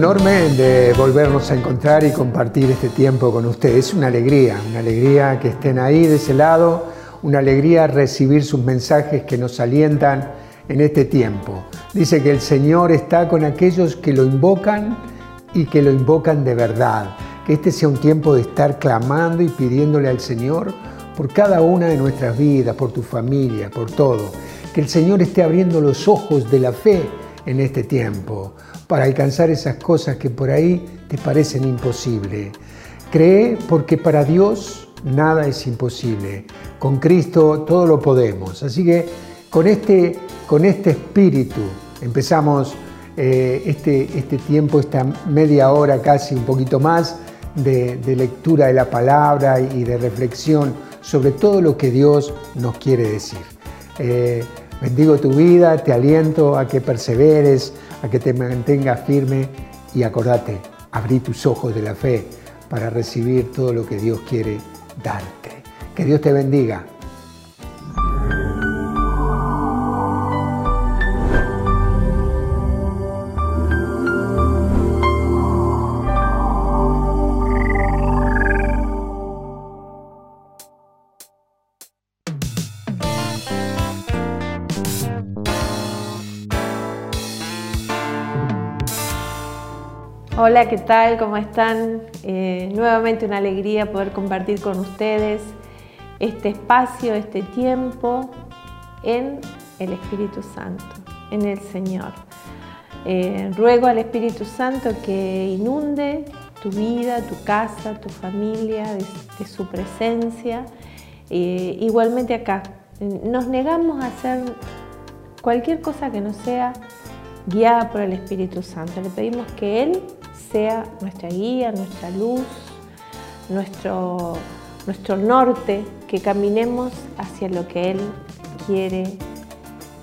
Enorme de volvernos a encontrar y compartir este tiempo con ustedes. Es una alegría, una alegría que estén ahí de ese lado, una alegría recibir sus mensajes que nos alientan en este tiempo. Dice que el Señor está con aquellos que lo invocan y que lo invocan de verdad. Que este sea un tiempo de estar clamando y pidiéndole al Señor por cada una de nuestras vidas, por tu familia, por todo. Que el Señor esté abriendo los ojos de la fe en este tiempo para alcanzar esas cosas que por ahí te parecen imposibles. Cree porque para Dios nada es imposible. Con Cristo todo lo podemos. Así que con este, con este espíritu empezamos eh, este, este tiempo, esta media hora casi, un poquito más, de, lectura de la palabra y de reflexión sobre todo lo que Dios nos quiere decir. Eh, bendigo tu vida, te aliento a que perseveres, a que te mantengas firme y acordate, abrí tus ojos de la fe para recibir todo lo que Dios quiere darte. Que Dios te bendiga. Hola, ¿qué tal? ¿Cómo están? Eh, nuevamente una alegría poder compartir con ustedes este espacio, este tiempo en el Espíritu Santo, en el Señor. Eh, ruego al Espíritu Santo que inunde tu vida, tu casa, tu familia de, su presencia. Eh, igualmente acá, nos negamos a hacer cualquier cosa que no sea guiada por el Espíritu Santo. Le pedimos que Él sea nuestra guía, nuestra luz, nuestro, nuestro norte, que caminemos hacia lo que Él quiere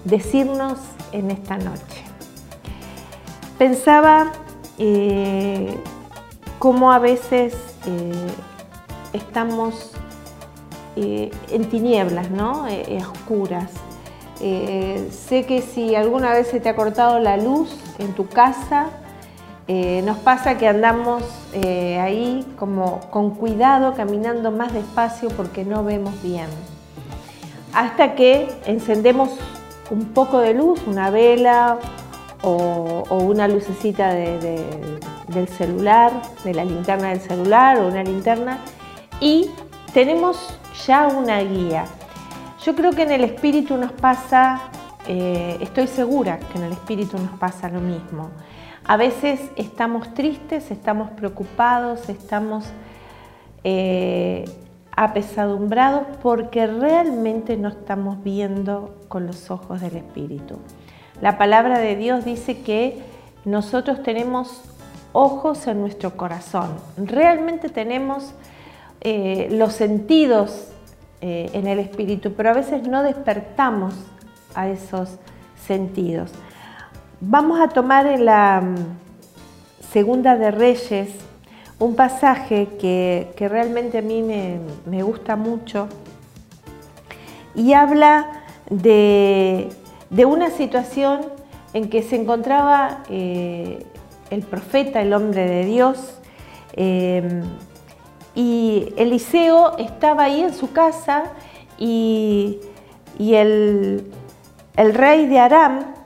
decirnos en esta noche. Pensaba eh, cómo a veces eh, estamos eh, en tinieblas, ¿no? oscuras. sé que si alguna vez se te ha cortado la luz en tu casa, eh, nos pasa que andamos eh, ahí como con cuidado, caminando más despacio porque no vemos bien. Hasta que encendemos un poco de luz, una vela o, una lucecita del celular, de la linterna del celular o una linterna y tenemos ya una guía. Yo creo que en el espíritu nos pasa, eh, estoy segura que en el espíritu nos pasa lo mismo. A veces estamos tristes, estamos preocupados, estamos eh, apesadumbrados porque realmente no estamos viendo con los ojos del Espíritu. La palabra de Dios dice que nosotros tenemos ojos en nuestro corazón. Realmente tenemos eh, los sentidos eh, en el Espíritu, pero a veces no despertamos a esos sentidos. Vamos a tomar en la mm, Segunda de Reyes un pasaje que, realmente a mí me, gusta mucho y habla de, una situación en que se encontraba eh, el profeta, el hombre de Dios, eh, y Eliseo estaba ahí en su casa y, el, el rey de Aram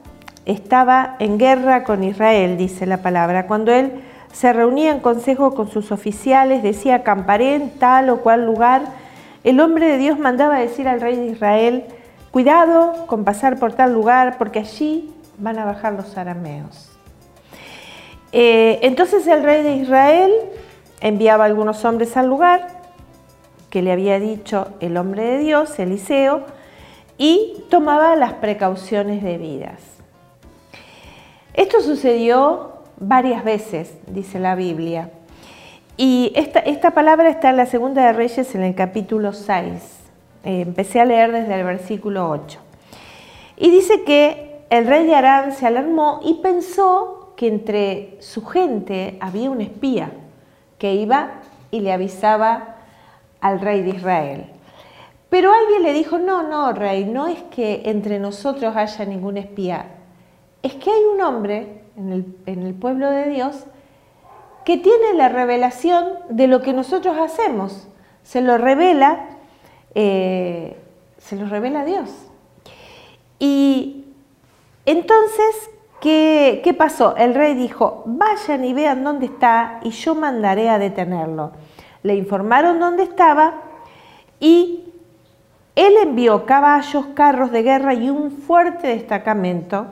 estaba en guerra con Israel, dice la palabra. Cuando él se reunía en consejo con sus oficiales, decía, acamparé en tal o cual lugar, el hombre de Dios mandaba decir al rey de Israel, cuidado con pasar por tal lugar, porque allí van a bajar los arameos. Eh, entonces el rey de Israel enviaba algunos hombres al lugar que le había dicho el hombre de Dios, Eliseo, y tomaba las precauciones debidas. Esto sucedió varias veces, dice la Biblia. Y esta, esta palabra está en la Segunda de Reyes en el capítulo 6. Eh, empecé a leer desde el versículo 8. Y dice que el rey de Arán se alarmó y pensó que entre su gente había un espía que iba y le avisaba al rey de Israel. Pero alguien le dijo, no, no, rey, no es que entre nosotros haya ningún espía, es que hay un hombre en el, pueblo de Dios que tiene la revelación de lo que nosotros hacemos. Se lo revela, eh, se lo revela Dios. Y entonces, ¿qué, ¿qué pasó? El rey dijo, vayan y vean dónde está y yo mandaré a detenerlo. Le informaron dónde estaba y él envió caballos, carros de guerra y un fuerte destacamento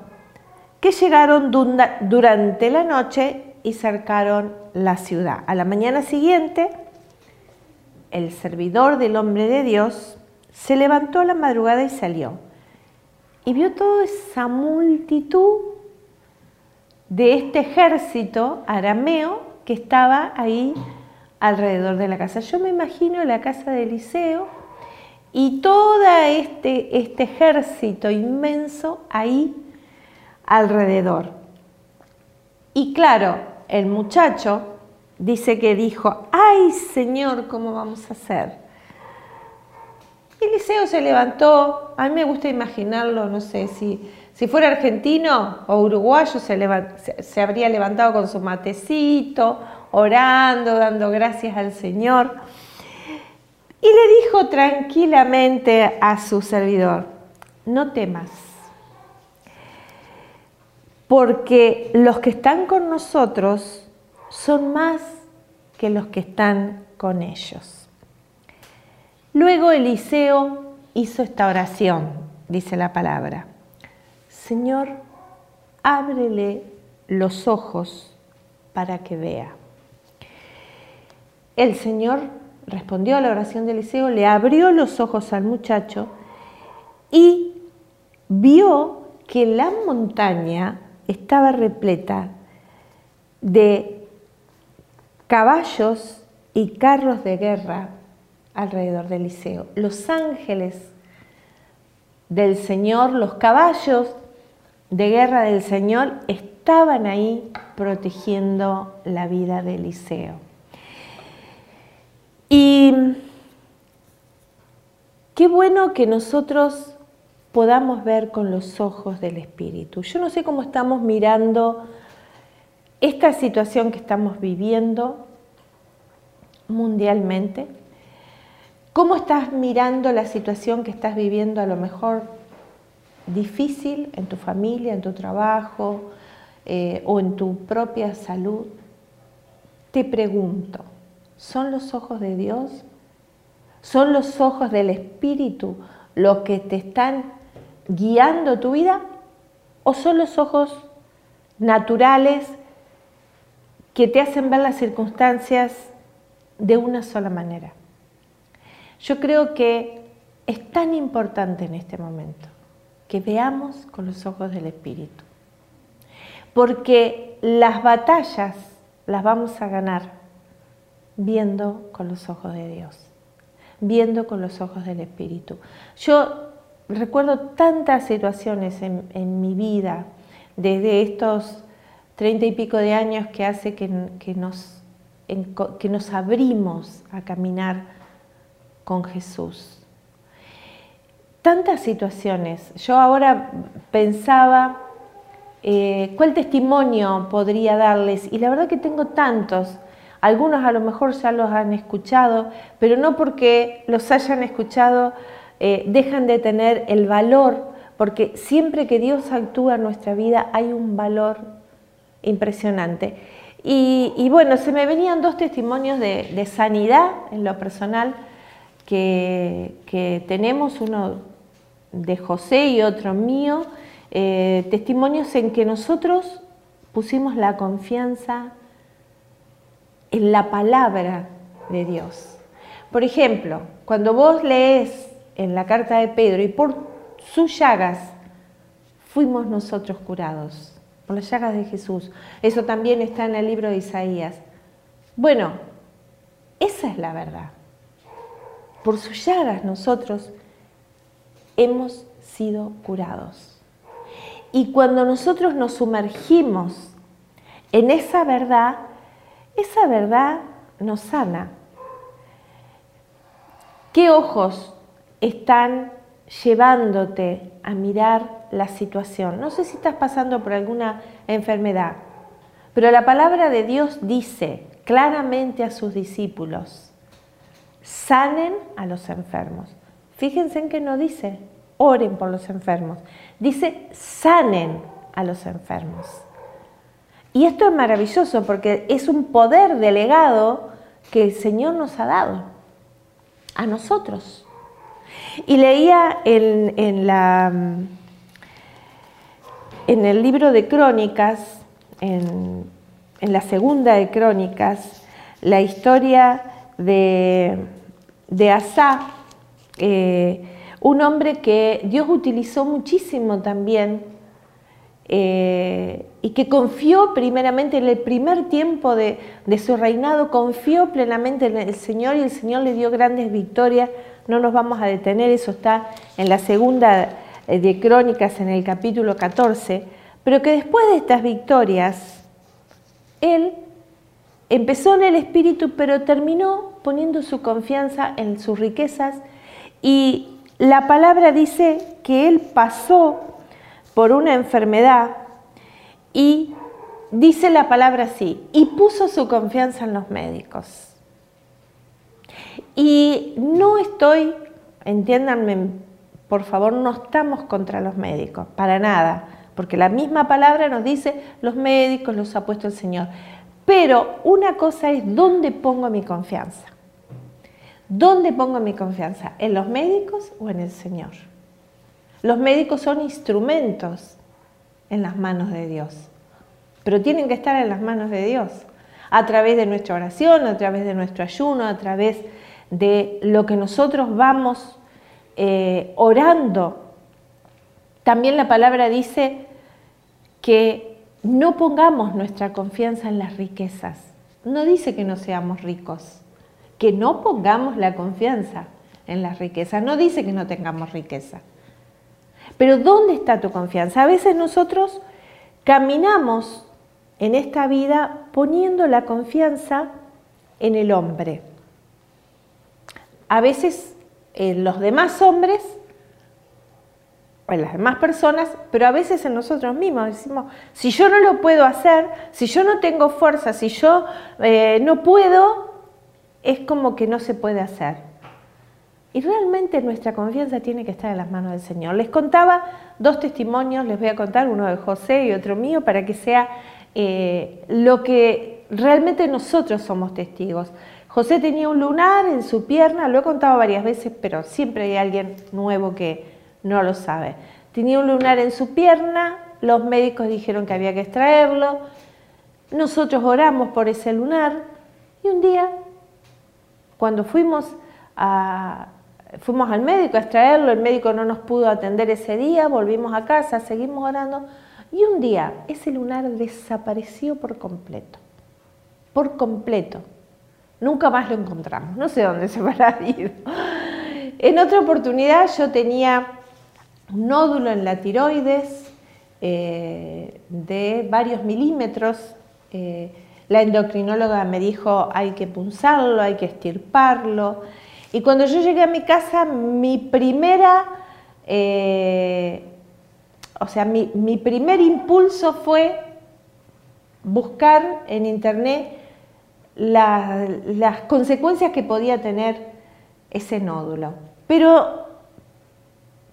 que llegaron durante la noche y cercaron la ciudad. A la mañana siguiente, el servidor del hombre de Dios se levantó a la madrugada y salió. Y vio toda esa multitud de este ejército arameo que estaba ahí alrededor de la casa. Yo me imagino la casa de Eliseo y todo este, este ejército inmenso ahí alrededor. Y claro, el muchacho dice que dijo, ay Señor, ¿cómo vamos a hacer? Eliseo se levantó, a mí me gusta imaginarlo, no sé, si, si fuera argentino o uruguayo se, se habría levantado con su matecito, orando, dando gracias al Señor. Y le dijo tranquilamente a su servidor, no temas, porque los que están con nosotros son más que los que están con ellos. Luego Eliseo hizo esta oración, dice la palabra, Señor, ábrele los ojos para que vea. El Señor respondió a la oración de Eliseo, le abrió los ojos al muchacho y vio que la montaña estaba repleta de caballos y carros de guerra alrededor de Eliseo. Los ángeles del Señor, los caballos de guerra del Señor estaban ahí protegiendo la vida de Eliseo. Y qué bueno que nosotros podamos ver con los ojos del Espíritu. Yo no sé cómo estamos mirando esta situación que estamos viviendo mundialmente. ¿Cómo estás mirando la situación que estás viviendo a lo mejor difícil en tu familia, en tu trabajo eh, o en tu propia salud? Te pregunto, ¿Son los ojos de Dios? ¿Son los ojos del Espíritu los que te están guiando tu vida? ¿O son los ojos naturales que te hacen ver las circunstancias de una sola manera? Yo creo que es tan importante en este momento que veamos con los ojos del Espíritu. Porque las batallas las vamos a ganar viendo con los ojos de Dios, viendo con los ojos del Espíritu. Yo recuerdo tantas situaciones en, mi vida, desde estos treinta y pico de años que hace que, nos, que nos abrimos a caminar con Jesús. Tantas situaciones. Yo ahora pensaba eh, cuál testimonio podría darles y la verdad que tengo tantos algunos a lo mejor ya los han escuchado, pero no porque los hayan escuchado eh, dejan de tener el valor, porque siempre que Dios actúa en nuestra vida hay un valor impresionante. Y, bueno, se me venían dos testimonios de, sanidad en lo personal que, tenemos, uno de José y otro mío, eh, testimonios en que nosotros pusimos la confianza en la palabra de Dios. Por ejemplo, cuando vos lees en la carta de Pedro y por sus llagas fuimos nosotros curados, por las llagas de Jesús. Eso también está en el libro de Isaías. Bueno, esa es la verdad. Por sus llagas nosotros hemos sido curados. Y cuando nosotros nos sumergimos en esa verdad, esa verdad nos sana. ¿Qué ojos están llevándote a mirar la situación? No sé si estás pasando por alguna enfermedad, Pero la palabra de Dios dice claramente a sus discípulos, sanen a los enfermos. Fíjense en que no dice, oren por los enfermos, dice, sanen a los enfermos. Y esto es maravilloso porque es un poder delegado que el Señor nos ha dado a nosotros. Y leía en, la, en el libro de Crónicas, en, la segunda de Crónicas, la historia de, de Asá, eh, un hombre que Dios utilizó muchísimo también eh, y que confió primeramente en el primer tiempo de, su reinado, confió plenamente en el Señor y el Señor le dio grandes victorias. No nos vamos a detener, eso está en la segunda eh, de Crónicas en el capítulo 14, pero que después de estas victorias, él empezó en el Espíritu, pero terminó poniendo su confianza en sus riquezas y la palabra dice que él pasó por una enfermedad y dice la palabra así, y puso su confianza en los médicos. Y no estoy, entiéndanme, por favor, no estamos contra los médicos, para nada, porque la misma palabra nos dice, los médicos los ha puesto el Señor. Pero una cosa es dónde pongo mi confianza. ¿Dónde pongo mi confianza? ¿En los médicos o en el Señor? Los médicos son instrumentos en las manos de Dios, pero tienen que estar en las manos de Dios, a través de nuestra oración, a través de nuestro ayuno, a través de lo que nosotros vamos eh, orando. También la palabra dice que no pongamos nuestra confianza en las riquezas. No dice que no seamos ricos, que no pongamos la confianza en las riquezas. No dice que no tengamos riqueza. Pero ¿dónde está tu confianza? A veces nosotros caminamos en esta vida poniendo la confianza en el hombre. A veces en los demás hombres, en las demás personas, pero a veces en nosotros mismos. Decimos, si yo no lo puedo hacer, si yo no tengo fuerza, si yo eh, no puedo, es como que no se puede hacer. Y realmente nuestra confianza tiene que estar en las manos del Señor. Les contaba dos testimonios, les voy a contar uno de José y otro mío para que sea eh, lo que realmente nosotros somos testigos. José tenía un lunar en su pierna, lo he contado varias veces, pero siempre hay alguien nuevo que no lo sabe. Tenía un lunar en su pierna, los médicos dijeron que había que extraerlo, nosotros oramos por ese lunar y un día, cuando fuimos a, fuimos al médico a extraerlo, el médico no nos pudo atender ese día, volvimos a casa, seguimos orando y un día ese lunar desapareció por completo, por completo. Nunca más lo encontramos, no sé dónde se habrá ido. En otra oportunidad yo tenía un nódulo en la tiroides eh, de varios milímetros. Eh, la endocrinóloga me dijo hay que punzarlo, hay que estirparlo. Y cuando yo llegué a mi casa, mi primera, eh, o sea, mi, primer impulso fue buscar en internet las consecuencias que podía tener ese nódulo. Pero,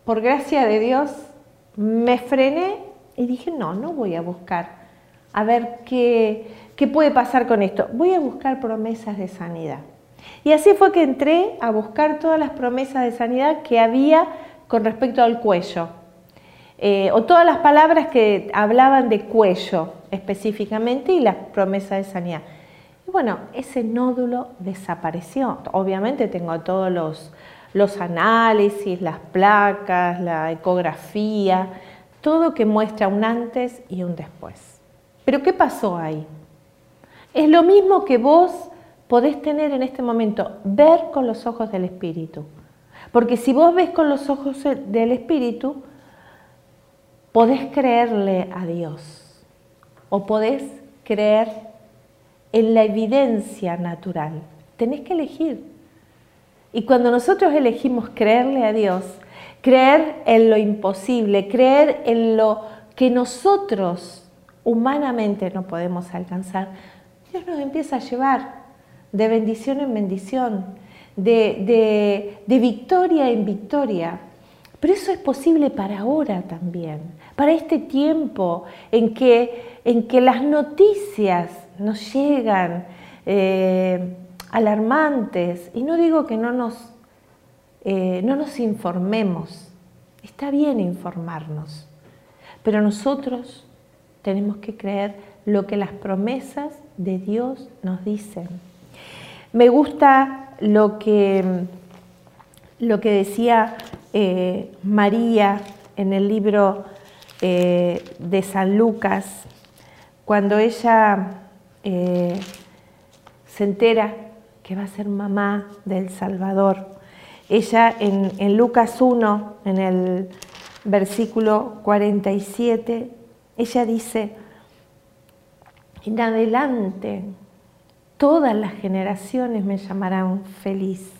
por gracia de Dios, me frené y dije, no, no voy a buscar a ver qué, qué puede pasar con esto. Voy a buscar promesas de sanidad. Y así fue que entré a buscar todas las promesas de sanidad que había con respecto al cuello, eh, o todas las palabras que hablaban de cuello específicamente y las promesas de sanidad. Y bueno, ese nódulo desapareció. Obviamente tengo todos los, los análisis, las placas, la ecografía, todo que muestra un antes y un después. Pero ¿qué pasó ahí? Es lo mismo que vos podés tener en este momento, ver con los ojos del Espíritu. Porque si vos ves con los ojos del Espíritu, podés creerle a Dios o podés creer en la evidencia natural. Tenés que elegir. Y cuando nosotros elegimos creerle a Dios, creer en lo imposible, creer en lo que nosotros humanamente no podemos alcanzar, Dios nos empieza a llevar de bendición en bendición, de, victoria en victoria. Pero eso es posible para ahora también, para este tiempo en que, en que las noticias nos llegan eh, alarmantes. Y no digo que no nos, eh, no nos informemos, está bien informarnos, pero nosotros tenemos que creer lo que las promesas de Dios nos dicen. Me gusta lo que, lo que decía eh, María en el libro eh, de San Lucas, cuando ella eh, se entera que va a ser mamá del Salvador. Ella en, en Lucas 1, en el versículo 47, ella dice, en adelante todas las generaciones me llamarán feliz,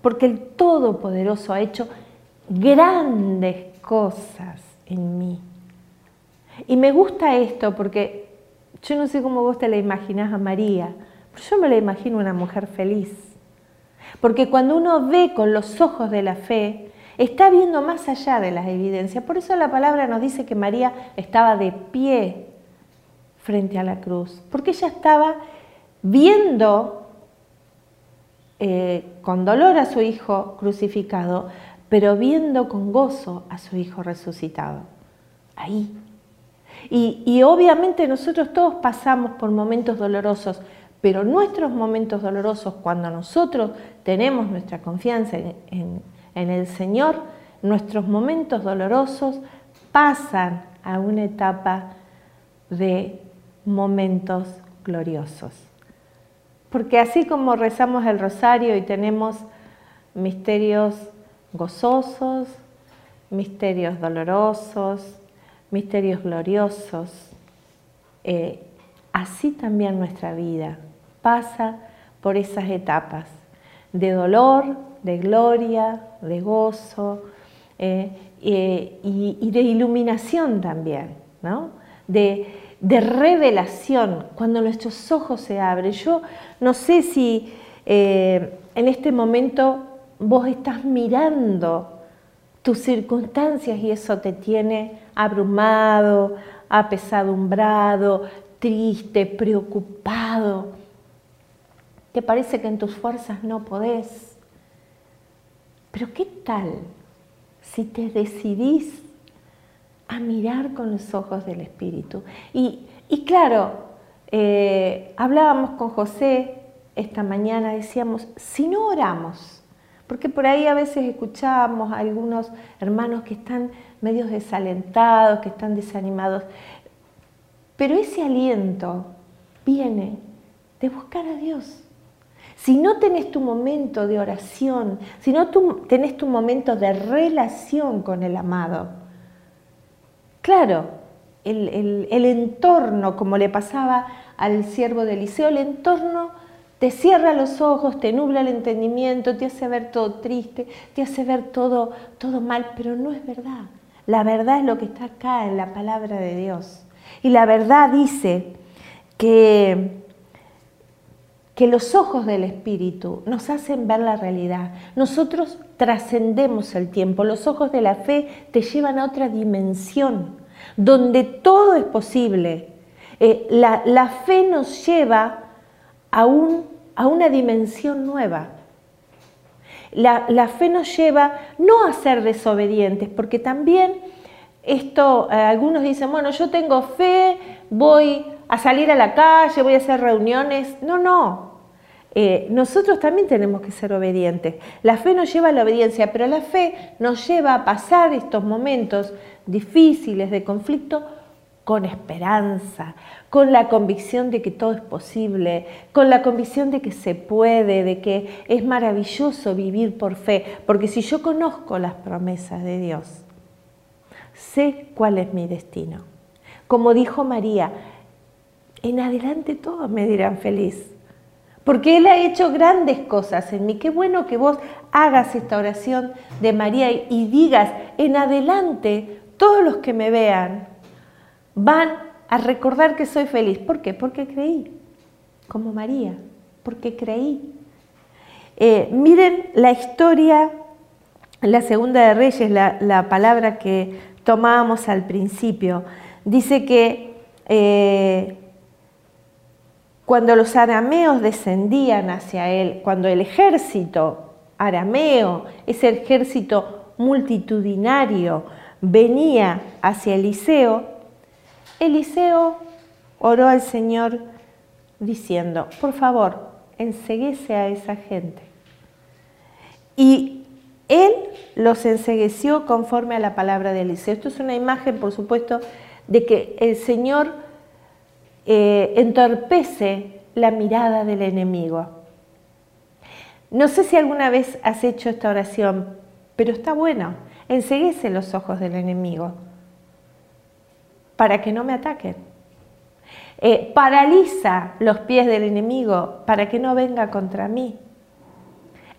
porque el Todopoderoso ha hecho grandes cosas en mí. Y me gusta esto porque yo no sé cómo vos te la imaginás a María, pero yo me la imagino una mujer feliz. Porque cuando uno ve con los ojos de la fe, está viendo más allá de las evidencias. Por eso la palabra nos dice que María estaba de pie frente a la cruz, porque ella estaba viendo eh, con dolor a su hijo crucificado, pero viendo con gozo a su hijo resucitado. Ahí. Y, obviamente nosotros todos pasamos por momentos dolorosos, pero nuestros momentos dolorosos, cuando nosotros tenemos nuestra confianza en, en el Señor, nuestros momentos dolorosos pasan a una etapa de momentos gloriosos. Porque así como rezamos el rosario y tenemos misterios gozosos, misterios dolorosos, misterios gloriosos, eh, así también nuestra vida pasa por esas etapas de dolor, de gloria, de gozo eh, eh, y, de iluminación también, ¿no? De revelación, cuando nuestros ojos se abren. Yo no sé si eh, en este momento vos estás mirando tus circunstancias y eso te tiene abrumado, apesadumbrado, triste, preocupado. Te parece que en tus fuerzas no podés. Pero ¿qué tal si te decidís a mirar con los ojos del Espíritu. Y, claro, eh, hablábamos con José esta mañana, decíamos, si no oramos, porque por ahí a veces escuchamos a algunos hermanos que están medios desalentados, que están desanimados, pero ese aliento viene de buscar a Dios. Si no tenés tu momento de oración, si no tenés tu momento de relación con el amado, Claro, el, entorno, como le pasaba al siervo de Eliseo, el entorno te cierra los ojos, te nubla el entendimiento, te hace ver todo triste, te hace ver todo, todo mal, pero no es verdad. La verdad es lo que está acá en la palabra de Dios. Y la verdad dice que, que los ojos del Espíritu nos hacen ver la realidad. Nosotros trascendemos el tiempo. Los ojos de la fe te llevan a otra dimensión, donde todo es posible. Eh, la, fe nos lleva a, a una dimensión nueva. La, fe nos lleva no a ser desobedientes, porque también esto, eh, algunos dicen, bueno, yo tengo fe, voy a salir a la calle, voy a hacer reuniones. No, no, eh, nosotros también tenemos que ser obedientes. La fe nos lleva a la obediencia, pero la fe nos lleva a pasar estos momentos difíciles de conflicto con esperanza, con la convicción de que todo es posible, con la convicción de que se puede, de que es maravilloso vivir por fe, porque si yo conozco las promesas de Dios, sé cuál es mi destino. Como dijo María, en adelante todos me dirán feliz porque Él ha hecho grandes cosas en mí. Qué bueno que vos hagas esta oración de María y digas, en adelante, todos los que me vean van a recordar que soy feliz. ¿Por qué? Porque creí, como María, porque creí. Eh, miren la historia, la segunda de Reyes, la, palabra que tomábamos al principio. Dice que eh, cuando los arameos descendían hacia él, cuando el ejército arameo, ese ejército multitudinario, venía hacia Eliseo, Eliseo oró al Señor diciendo, por favor, enseguece a esa gente. Y él los ensegueció conforme a la palabra de Eliseo. Esto es una imagen, por supuesto, de que el Señor eh, entorpece la mirada del enemigo. No sé si alguna vez has hecho esta oración, pero está bueno. Enseguece los ojos del enemigo para que no me ataquen. Eh, paraliza los pies del enemigo para que no venga contra mí.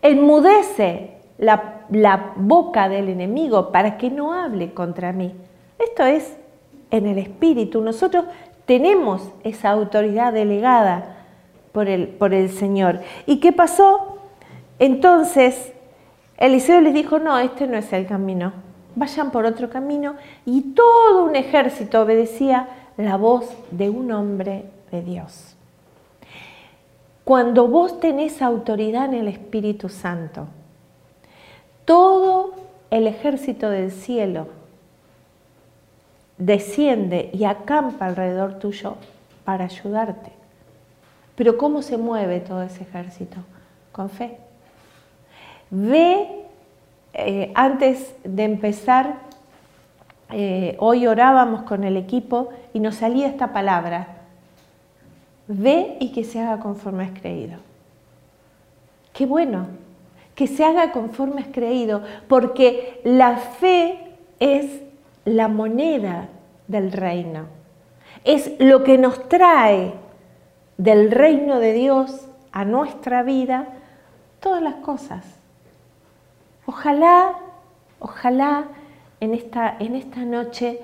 Enmudece la, la boca del enemigo para que no hable contra mí. Esto es en el espíritu. Nosotros tenemos esa autoridad delegada por el, por el Señor. ¿Y qué pasó? Entonces, Eliseo les dijo, no, este no es el camino, vayan por otro camino. Y todo un ejército obedecía la voz de un hombre de Dios. Cuando vos tenés autoridad en el Espíritu Santo, todo el ejército del cielo desciende y acampa alrededor tuyo para ayudarte. Pero ¿cómo se mueve todo ese ejército? Con fe. Ve, eh, antes de empezar, eh, hoy orábamos con el equipo y nos salía esta palabra, ve y que se haga conforme has creído. Qué bueno, que se haga conforme has creído, porque la fe es la moneda del reino, es lo que nos trae del reino de Dios a nuestra vida todas las cosas. Ojalá, ojalá en esta, en esta noche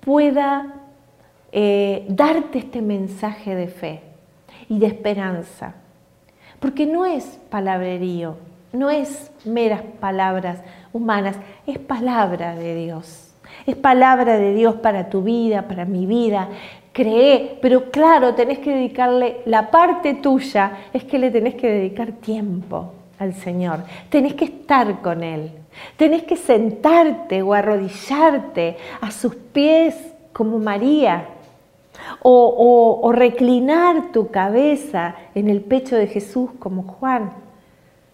pueda eh, darte este mensaje de fe y de esperanza. Porque no es palabrerío, no es meras palabras humanas, es palabra de Dios. Es palabra de Dios para tu vida, para mi vida. Cree, pero claro, tenés que dedicarle la parte tuya, es que le tenés que dedicar tiempo al Señor. Tenés que estar con Él. Tenés que sentarte o arrodillarte a sus pies como María. O, reclinar tu cabeza en el pecho de Jesús como Juan.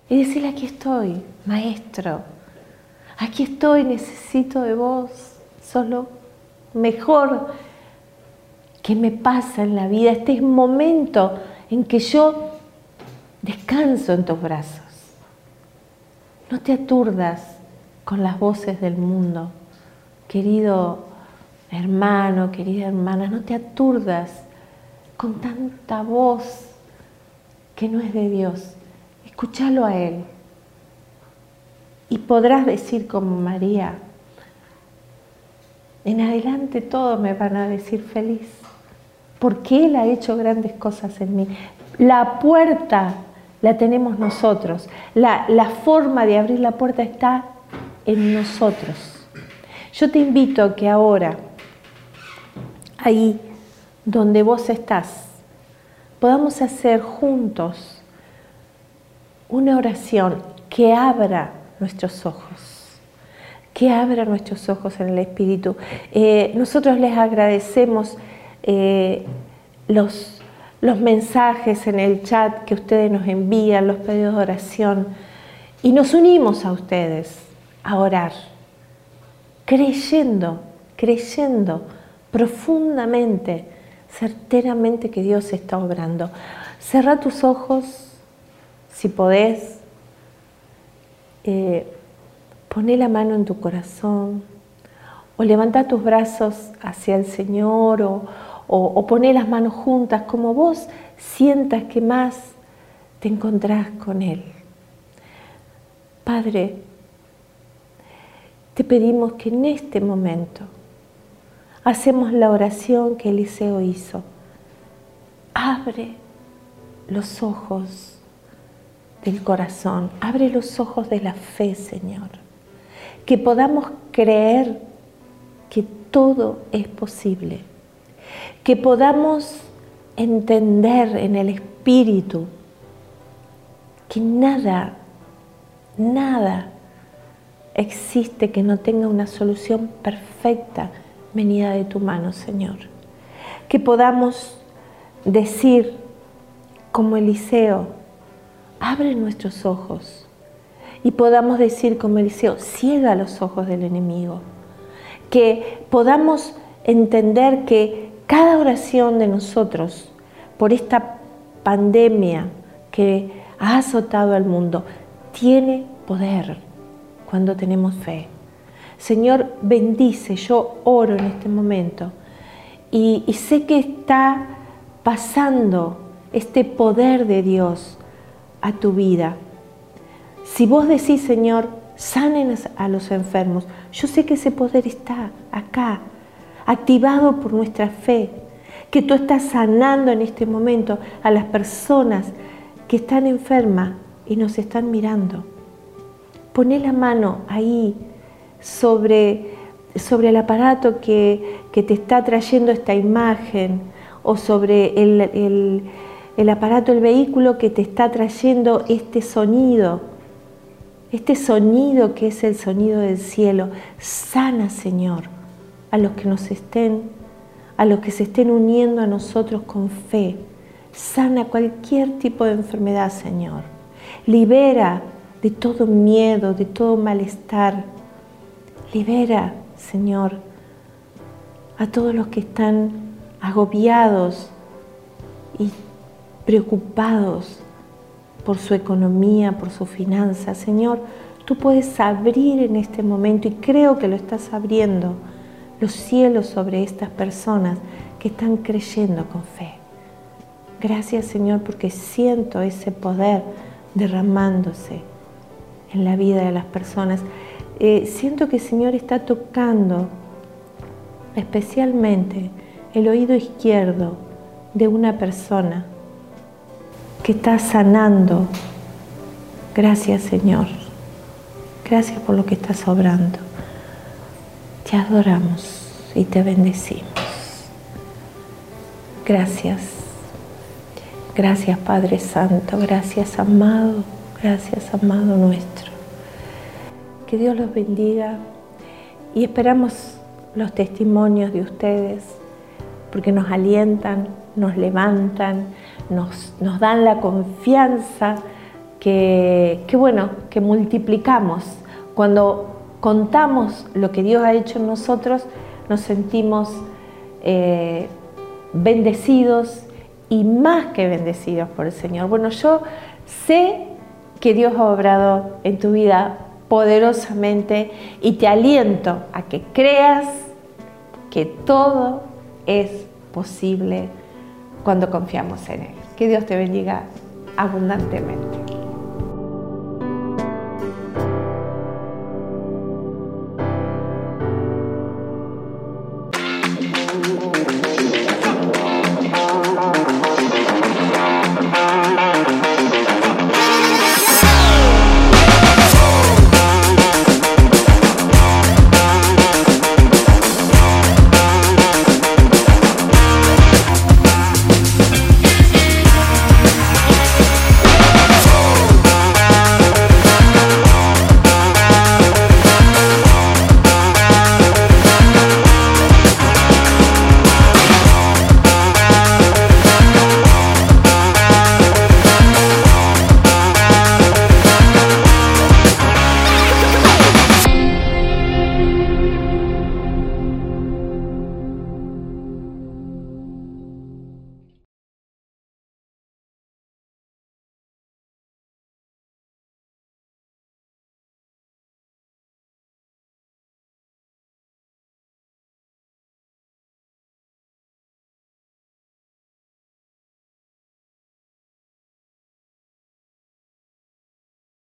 Y decirle, aquí estoy, maestro. Aquí estoy, necesito de vos. Solo mejor que me pasa en la vida. Este momento en que yo descanso en tus brazos. No te aturdas con las voces del mundo. Querido hermano, querida hermana, no te aturdas con tanta voz que no es de Dios. Escúchalo a Él. Y podrás decir como María, en adelante todos me van a decir feliz, porque Él ha hecho grandes cosas en mí. La puerta la tenemos nosotros. La, forma de abrir la puerta está en nosotros. Yo te invito a que ahora, ahí donde vos estás, podamos hacer juntos una oración que abra nuestros ojos, que abra nuestros ojos en el Espíritu. Eh, nosotros les agradecemos eh, los los mensajes en el chat que ustedes nos envían, los pedidos de oración, y nos unimos a ustedes a orar, creyendo, creyendo profundamente, certeramente que Dios está obrando. Cerra tus ojos, si podés, eh, poné la mano en tu corazón, o levanta tus brazos hacia el Señor, o, o, poner las manos juntas, como vos sientas que más te encontrás con Él. Padre, te pedimos que en este momento hacemos la oración que Eliseo hizo. Abre los ojos del corazón, abre los ojos de la fe, Señor. Que podamos creer que todo es posible. Que podamos entender en el Espíritu que nada, nada existe que no tenga una solución perfecta venida de tu mano, Señor. Que podamos decir, como Eliseo, abre nuestros ojos. Y podamos decir, como Eliseo, ciega los ojos del enemigo. Que podamos entender que cada oración de nosotros por esta pandemia que ha azotado al mundo tiene poder cuando tenemos fe. Señor, bendice, yo oro en este momento y, sé que está pasando este poder de Dios a tu vida. Si vos decís, Señor, sanen a los enfermos, yo sé que ese poder está acá, activado por nuestra fe, que tú estás sanando en este momento a las personas que están enfermas y nos están mirando. Poné la mano ahí sobre, sobre el aparato que, te está trayendo esta imagen o sobre el aparato, el vehículo que te está trayendo este sonido, este sonido que es el sonido del cielo. Sana, Señor, a los que nos estén, a los que se estén uniendo a nosotros con fe. Sana cualquier tipo de enfermedad, Señor. Libera de todo miedo, de todo malestar. Libera, Señor, a todos los que están agobiados y preocupados por su economía, por su finanza. Señor, tú puedes abrir en este momento, y creo que lo estás abriendo, los cielos sobre estas personas que están creyendo con fe. Gracias Señor porque siento ese poder derramándose en la vida de las personas. Eh, siento que Señor está tocando especialmente el oído izquierdo de una persona que está sanando. Gracias Señor. Gracias por lo que estás obrando. Te adoramos y te bendecimos. Gracias. Gracias Padre Santo. Gracias amado. Gracias amado nuestro. Que Dios los bendiga y esperamos los testimonios de ustedes porque nos alientan, nos levantan, nos, nos dan la confianza que, bueno, que multiplicamos. Cuando contamos lo que Dios ha hecho en nosotros, nos sentimos eh, bendecidos y más que bendecidos por el Señor. Bueno, yo sé que Dios ha obrado en tu vida poderosamente y te aliento a que creas que todo es posible cuando confiamos en Él. Que Dios te bendiga abundantemente.